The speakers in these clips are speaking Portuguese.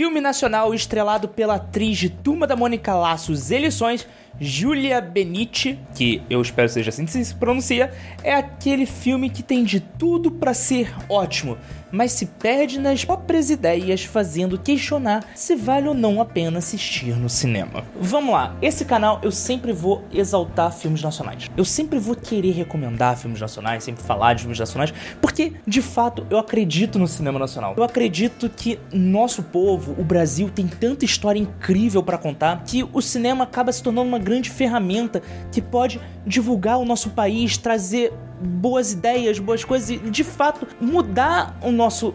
filme nacional estrelado pela atriz de Turma da Mônica Laços Eleições, Julia Benite, que eu espero seja assim que se pronuncia, é aquele filme que tem de tudo para ser ótimo, mas se perde nas próprias ideias, fazendo questionar se vale ou não a pena assistir no cinema. Vamos lá, esse canal eu sempre vou exaltar filmes nacionais. Eu sempre vou querer recomendar filmes nacionais, sempre falar de filmes nacionais, porque de fato eu acredito no cinema nacional. Eu acredito que nosso povo, o Brasil, tem tanta história incrível para contar que o cinema acaba se tornando uma grande ferramenta que pode divulgar o nosso país, trazer boas ideias, boas coisas e de fato mudar o nosso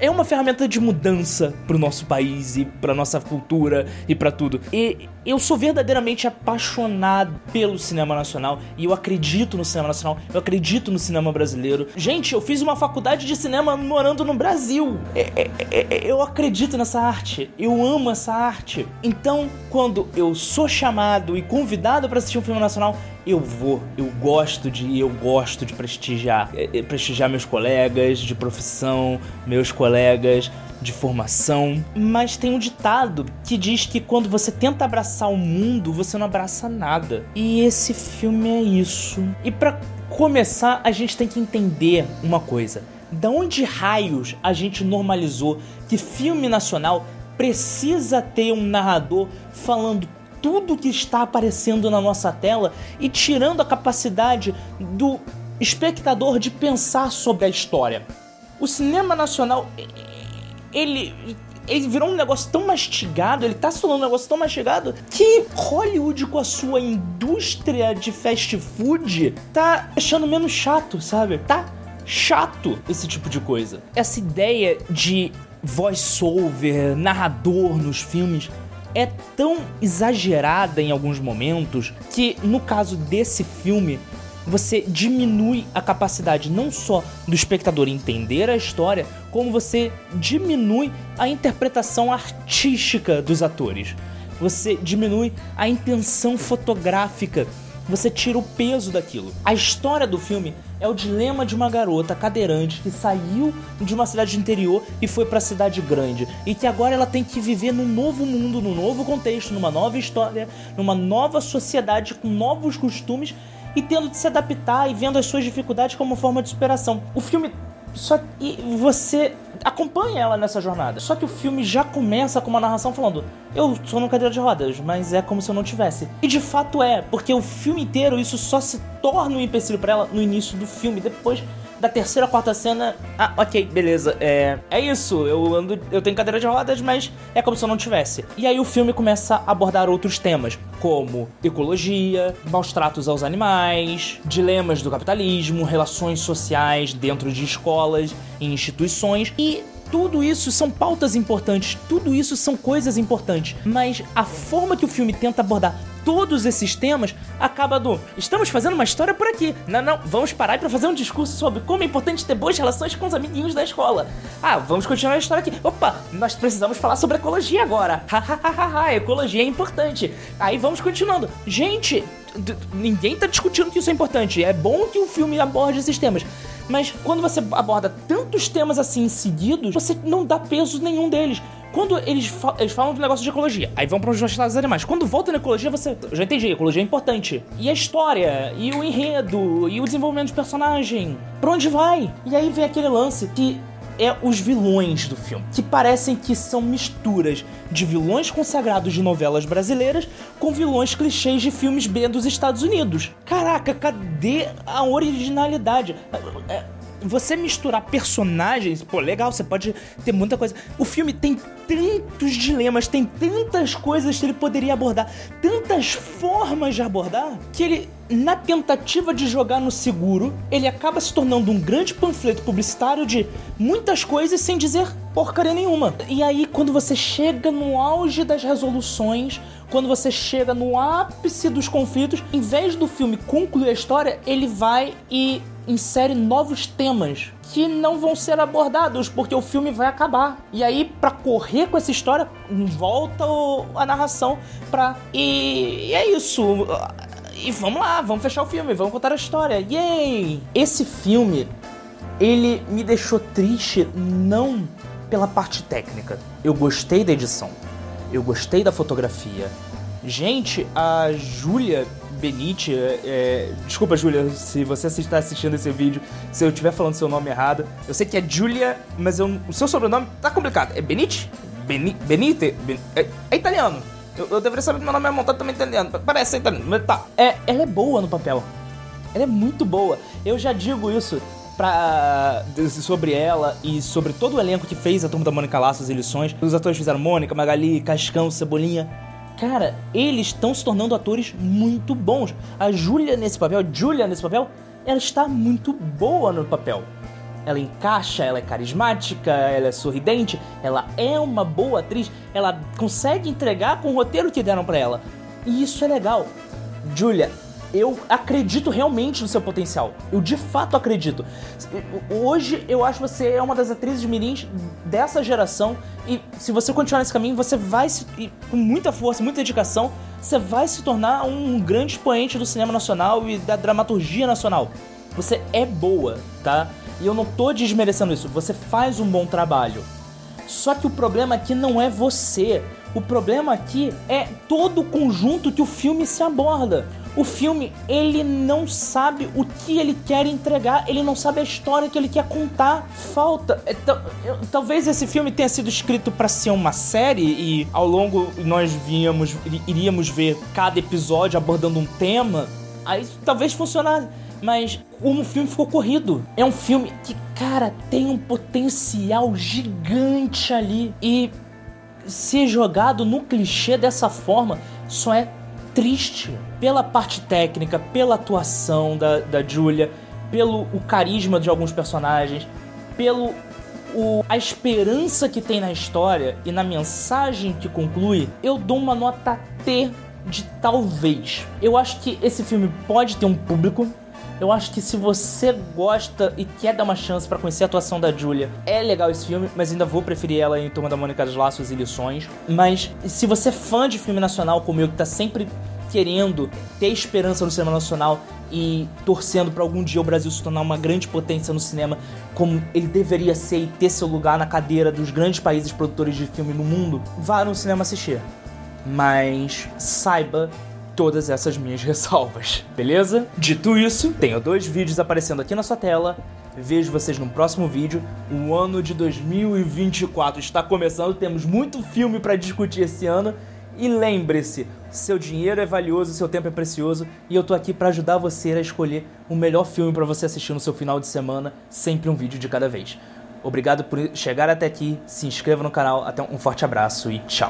é uma ferramenta de mudança pro nosso país e pra nossa cultura e para tudo. E eu sou verdadeiramente apaixonado pelo cinema nacional e eu acredito no cinema nacional, eu acredito no cinema brasileiro. Gente, eu fiz uma faculdade de cinema morando no Brasil. É, é, é, eu acredito nessa arte, eu amo essa arte. Então, quando eu sou chamado e convidado para assistir um filme nacional, eu vou, eu gosto de ir, eu gosto de prestigiar, prestigiar meus colegas de profissão, meus colegas de formação. Mas tem um ditado que diz que quando você tenta abraçar o mundo, você não abraça nada. E esse filme é isso. E para começar, a gente tem que entender uma coisa. Da onde raios a gente normalizou que filme nacional precisa ter um narrador falando tudo que está aparecendo na nossa tela e tirando a capacidade do espectador de pensar sobre a história. O cinema nacional, ele ele virou um negócio tão mastigado, ele tá se tornando um negócio tão mastigado que Hollywood com a sua indústria de fast food tá achando menos chato, sabe? Tá chato esse tipo de coisa. Essa ideia de voice-over, narrador nos filmes é tão exagerada em alguns momentos que, no caso desse filme, você diminui a capacidade não só do espectador entender a história, como você diminui a interpretação artística dos atores. Você diminui a intenção fotográfica você tira o peso daquilo. A história do filme é o dilema de uma garota cadeirante que saiu de uma cidade interior e foi para a cidade grande e que agora ela tem que viver num novo mundo, num novo contexto, numa nova história, numa nova sociedade com novos costumes e tendo de se adaptar e vendo as suas dificuldades como forma de superação. O filme só e você acompanha ela nessa jornada. Só que o filme já começa com uma narração falando: "Eu sou no cadeira de rodas, mas é como se eu não tivesse". E de fato é, porque o filme inteiro isso só se torna um empecilho para ela no início do filme, depois da terceira quarta cena, ah, ok, beleza, é, é isso, eu ando, eu tenho cadeira de rodas, mas é como se eu não tivesse. E aí o filme começa a abordar outros temas, como ecologia, maus tratos aos animais, dilemas do capitalismo, relações sociais dentro de escolas e instituições e tudo isso são pautas importantes, tudo isso são coisas importantes, mas a forma que o filme tenta abordar todos esses temas acaba do estamos fazendo uma história por aqui. Não, não, vamos parar para fazer um discurso sobre como é importante ter boas relações com os amiguinhos da escola. Ah, vamos continuar a história aqui. Opa, nós precisamos falar sobre ecologia agora. Hahaha, ecologia é importante. Aí vamos continuando. Gente, ninguém tá discutindo que isso é importante. É bom que o filme aborde esses temas. Mas quando você aborda tantos temas assim seguidos, você não dá peso nenhum deles. Quando eles, fa eles falam do negócio de ecologia, aí vão para os dos animais. Quando volta na ecologia, você. Já entendi, ecologia é importante. E a história, e o enredo, e o desenvolvimento de personagem. Pra onde vai? E aí vem aquele lance que é os vilões do filme, que parecem que são misturas de vilões consagrados de novelas brasileiras com vilões clichês de filmes B dos Estados Unidos. Caraca, cadê a originalidade? Você misturar personagens, pô, legal, você pode ter muita coisa. O filme tem tantos dilemas, tem tantas coisas que ele poderia abordar, tantas formas de abordar, que ele, na tentativa de jogar no seguro, ele acaba se tornando um grande panfleto publicitário de muitas coisas sem dizer porcaria nenhuma. E aí, quando você chega no auge das resoluções, quando você chega no ápice dos conflitos, em vez do filme concluir a história, ele vai e insere novos temas que não vão ser abordados porque o filme vai acabar. E aí, para correr com essa história, volta a narração pra. E, e é isso. E vamos lá, vamos fechar o filme, vamos contar a história. Yay! Esse filme, ele me deixou triste não pela parte técnica. Eu gostei da edição. Eu gostei da fotografia. Gente, a Júlia Benite, é, é desculpa, Júlia, se você está assistindo esse vídeo, se eu estiver falando seu nome errado. Eu sei que é Júlia, mas eu, o seu sobrenome tá complicado. É Benite? Beni, Benite? Ben, é, é, italiano. Eu, eu, deveria saber que meu nome é montado também italiano. Parece italiano, mas tá. É, ela é boa no papel. Ela é muito boa. Eu já digo isso pra, sobre ela e sobre todo o elenco que fez a Turma da Mônica Laços e Lições. Os atores fizeram Mônica, Magali, Cascão, Cebolinha. Cara, eles estão se tornando atores muito bons. A Julia nesse papel, Julia nesse papel, ela está muito boa no papel. Ela encaixa, ela é carismática, ela é sorridente, ela é uma boa atriz, ela consegue entregar com o roteiro que deram para ela. E isso é legal. Julia, eu acredito realmente no seu potencial. Eu de fato acredito. Hoje eu acho que você é uma das atrizes mirins dessa geração e se você continuar nesse caminho, você vai se, com muita força, muita dedicação, você vai se tornar um grande expoente do cinema nacional e da dramaturgia nacional. Você é boa, tá? E eu não tô desmerecendo isso. Você faz um bom trabalho. Só que o problema aqui não é você. O problema aqui é todo o conjunto que o filme se aborda. O filme, ele não sabe o que ele quer entregar, ele não sabe a história que ele quer contar. Falta. É, talvez esse filme tenha sido escrito para ser uma série e ao longo nós víamos, iríamos ver cada episódio abordando um tema. Aí talvez funcionasse. Mas como o filme ficou corrido. É um filme que, cara, tem um potencial gigante ali. E ser jogado no clichê dessa forma só é triste. Pela parte técnica, pela atuação da, da Julia, pelo o carisma de alguns personagens, pelo o, a esperança que tem na história e na mensagem que conclui, eu dou uma nota T de talvez. Eu acho que esse filme pode ter um público, eu acho que se você gosta e quer dar uma chance para conhecer a atuação da Julia, é legal esse filme, mas ainda vou preferir ela em Turma da Mônica dos Laços e Lições. Mas se você é fã de filme nacional como eu, que tá sempre querendo ter esperança no cinema nacional e torcendo para algum dia o Brasil se tornar uma grande potência no cinema, como ele deveria ser e ter seu lugar na cadeira dos grandes países produtores de filme no mundo, vá no cinema assistir. Mas saiba todas essas minhas ressalvas, beleza? Dito isso, tenho dois vídeos aparecendo aqui na sua tela. Vejo vocês no próximo vídeo. O ano de 2024 está começando, temos muito filme para discutir esse ano. E lembre-se, seu dinheiro é valioso, seu tempo é precioso e eu tô aqui para ajudar você a escolher o melhor filme para você assistir no seu final de semana, sempre um vídeo de cada vez. Obrigado por chegar até aqui, se inscreva no canal, até um forte abraço e tchau.